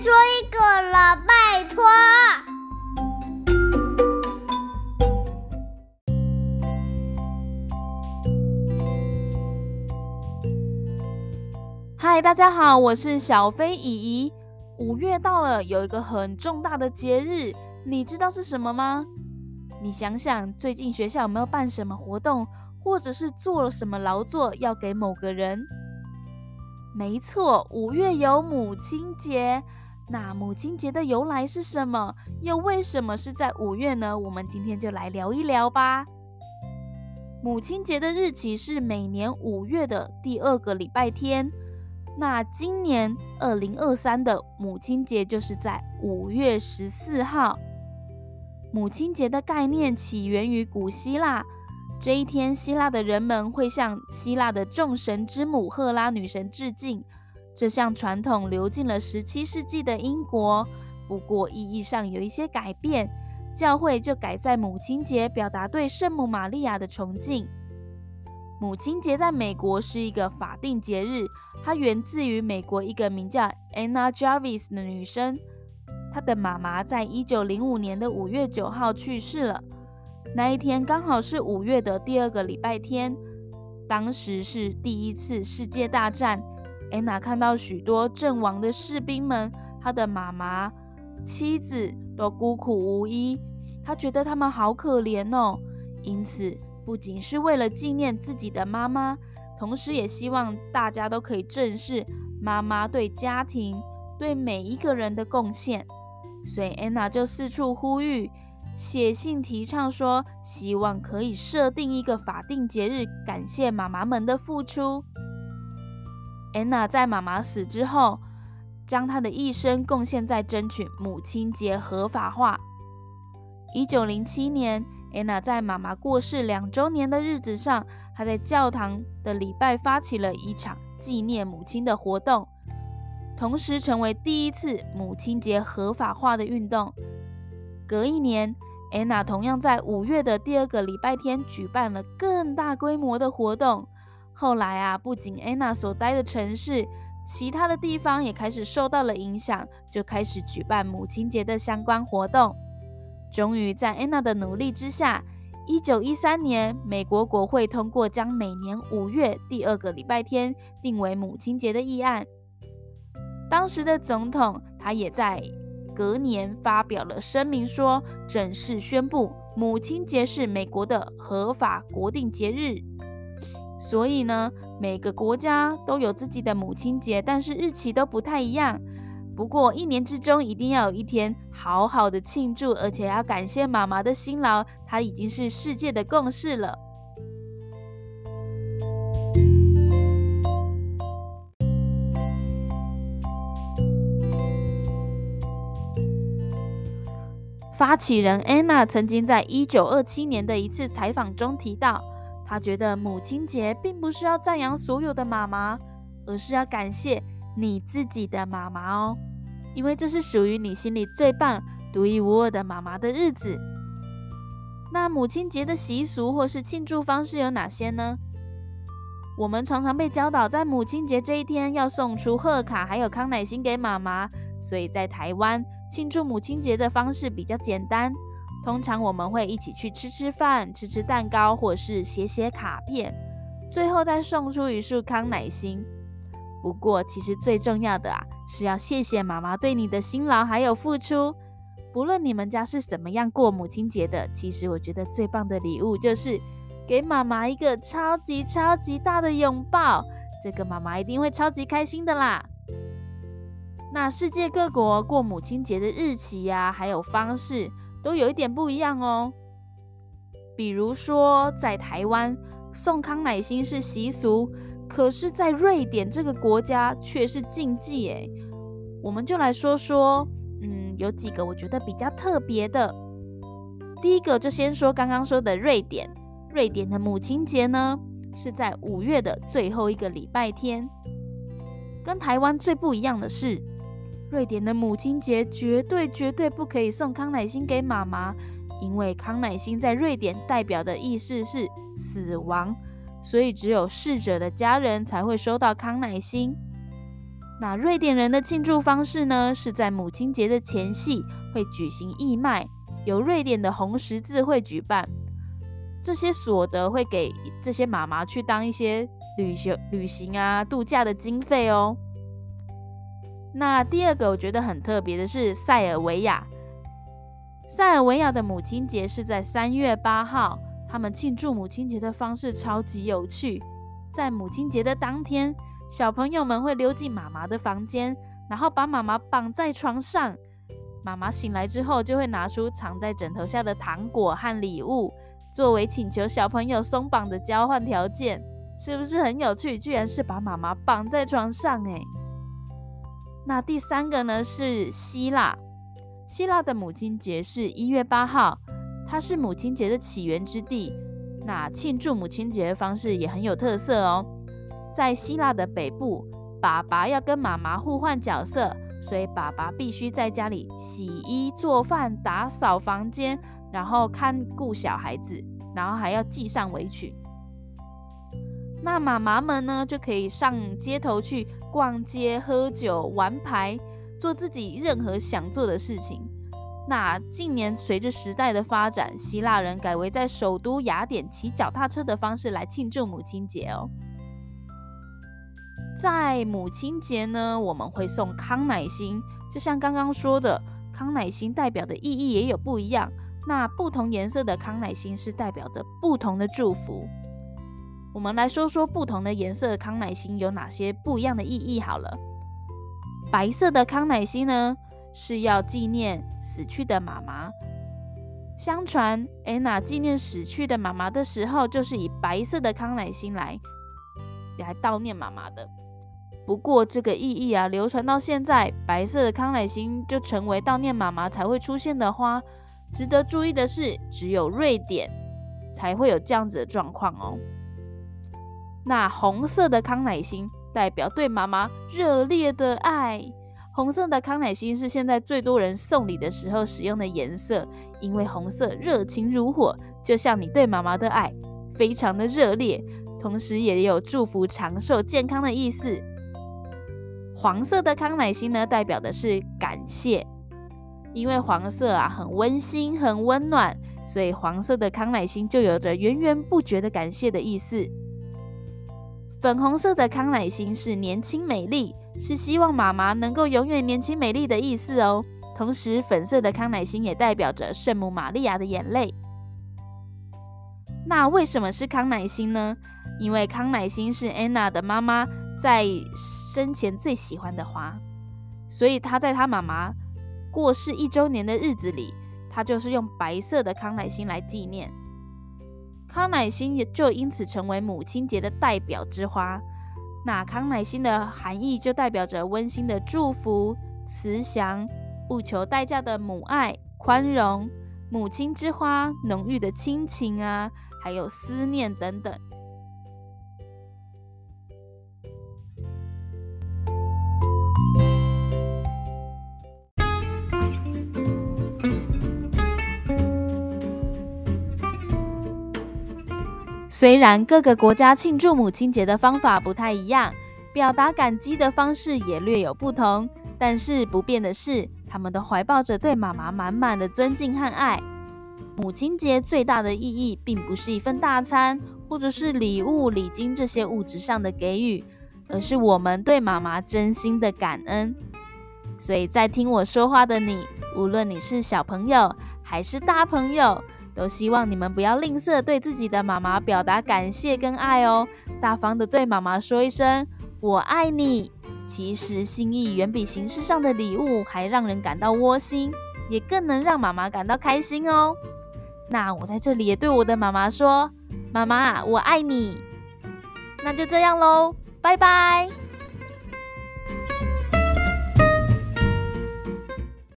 说一个了，拜托。嗨，大家好，我是小飞姨姨。五月到了，有一个很重大的节日，你知道是什么吗？你想想，最近学校有没有办什么活动，或者是做了什么劳作要给某个人？没错，五月有母亲节。那母亲节的由来是什么？又为什么是在五月呢？我们今天就来聊一聊吧。母亲节的日期是每年五月的第二个礼拜天。那今年二零二三的母亲节就是在五月十四号。母亲节的概念起源于古希腊，这一天希腊的人们会向希腊的众神之母赫拉女神致敬。这项传统流进了十七世纪的英国，不过意义上有一些改变，教会就改在母亲节，表达对圣母玛利亚的崇敬。母亲节在美国是一个法定节日，它源自于美国一个名叫 Anna Jarvis 的女生，她的妈妈在一九零五年的五月九号去世了。那一天刚好是五月的第二个礼拜天，当时是第一次世界大战。Anna 看到许多阵亡的士兵们，她的妈妈、妻子都孤苦无依，她觉得他们好可怜哦，因此。不仅是为了纪念自己的妈妈，同时也希望大家都可以正视妈妈对家庭、对每一个人的贡献。所以安娜就四处呼吁，写信提倡说，希望可以设定一个法定节日，感谢妈妈们的付出。安娜在妈妈死之后，将她的一生贡献在争取母亲节合法化。一九零七年。安娜在妈妈过世两周年的日子上，她在教堂的礼拜发起了一场纪念母亲的活动，同时成为第一次母亲节合法化的运动。隔一年，安娜同样在五月的第二个礼拜天举办了更大规模的活动。后来啊，不仅安娜所待的城市，其他的地方也开始受到了影响，就开始举办母亲节的相关活动。终于在安娜的努力之下，一九一三年，美国国会通过将每年五月第二个礼拜天定为母亲节的议案。当时的总统他也在隔年发表了声明说，正式宣布母亲节是美国的合法国定节日。所以呢，每个国家都有自己的母亲节，但是日期都不太一样。不过，一年之中一定要有一天好好的庆祝，而且要感谢妈妈的辛劳，它已经是世界的共识了。发起人安娜曾经在一九二七年的一次采访中提到，他觉得母亲节并不是要赞扬所有的妈妈，而是要感谢你自己的妈妈哦。因为这是属于你心里最棒、独一无二的妈妈的日子。那母亲节的习俗或是庆祝方式有哪些呢？我们常常被教导，在母亲节这一天要送出贺卡，还有康乃馨给妈妈。所以在台湾庆祝母亲节的方式比较简单，通常我们会一起去吃吃饭、吃吃蛋糕，或是写写卡片，最后再送出一束康乃馨。不过，其实最重要的啊，是要谢谢妈妈对你的辛劳还有付出。不论你们家是怎么样过母亲节的，其实我觉得最棒的礼物就是给妈妈一个超级超级大的拥抱，这个妈妈一定会超级开心的啦。那世界各国过母亲节的日期呀，还有方式都有一点不一样哦。比如说，在台湾送康乃馨是习俗。可是，在瑞典这个国家却是禁忌诶，我们就来说说，嗯，有几个我觉得比较特别的。第一个就先说刚刚说的瑞典，瑞典的母亲节呢是在五月的最后一个礼拜天。跟台湾最不一样的是，瑞典的母亲节绝对绝对不可以送康乃馨给妈妈，因为康乃馨在瑞典代表的意思是死亡。所以，只有逝者的家人才会收到康乃馨。那瑞典人的庆祝方式呢，是在母亲节的前夕会举行义卖，由瑞典的红十字会举办。这些所得会给这些妈妈去当一些旅行、旅行啊、度假的经费哦。那第二个我觉得很特别的是塞尔维亚，塞尔维亚的母亲节是在三月八号，他们庆祝母亲节的方式超级有趣，在母亲节的当天，小朋友们会溜进妈妈的房间，然后把妈妈绑在床上，妈妈醒来之后就会拿出藏在枕头下的糖果和礼物。作为请求小朋友松绑的交换条件，是不是很有趣？居然是把妈妈绑在床上诶。那第三个呢是希腊，希腊的母亲节是一月八号，它是母亲节的起源之地。那庆祝母亲节的方式也很有特色哦。在希腊的北部，爸爸要跟妈妈互换角色，所以爸爸必须在家里洗衣、做饭、打扫房间。然后看顾小孩子，然后还要系上围裙。那妈妈们呢，就可以上街头去逛街、喝酒、玩牌，做自己任何想做的事情。那近年随着时代的发展，希腊人改为在首都雅典骑脚踏车的方式来庆祝母亲节哦。在母亲节呢，我们会送康乃馨，就像刚刚说的，康乃馨代表的意义也有不一样。那不同颜色的康乃馨是代表的不同的祝福。我们来说说不同的颜色康乃馨有哪些不一样的意义好了。白色的康乃馨呢，是要纪念死去的妈妈。相传安娜纪念死去的妈妈的时候，就是以白色的康乃馨来来悼念妈妈的。不过这个意义啊，流传到现在，白色的康乃馨就成为悼念妈妈才会出现的花。值得注意的是，只有瑞典才会有这样子的状况哦。那红色的康乃馨代表对妈妈热烈的爱。红色的康乃馨是现在最多人送礼的时候使用的颜色，因为红色热情如火，就像你对妈妈的爱，非常的热烈，同时也有祝福长寿健康的意思。黄色的康乃馨呢，代表的是感谢。因为黄色啊很温馨、很温暖，所以黄色的康乃馨就有着源源不绝的感谢的意思。粉红色的康乃馨是年轻美丽，是希望妈妈能够永远年轻美丽的意思哦。同时，粉色的康乃馨也代表着圣母玛利亚的眼泪。那为什么是康乃馨呢？因为康乃馨是安娜的妈妈在生前最喜欢的花，所以她在她妈妈。过世一周年的日子里，她就是用白色的康乃馨来纪念。康乃馨也就因此成为母亲节的代表之花。那康乃馨的含义就代表着温馨的祝福、慈祥、不求代价的母爱、宽容、母亲之花、浓郁的亲情啊，还有思念等等。虽然各个国家庆祝母亲节的方法不太一样，表达感激的方式也略有不同，但是不变的是，他们都怀抱着对妈妈满满的尊敬和爱。母亲节最大的意义，并不是一份大餐，或者是礼物、礼金这些物质上的给予，而是我们对妈妈真心的感恩。所以在听我说话的你，无论你是小朋友还是大朋友，都希望你们不要吝啬对自己的妈妈表达感谢跟爱哦，大方的对妈妈说一声“我爱你”。其实心意远比形式上的礼物还让人感到窝心，也更能让妈妈感到开心哦。那我在这里也对我的妈妈说：“妈妈，我爱你。”那就这样喽，拜拜。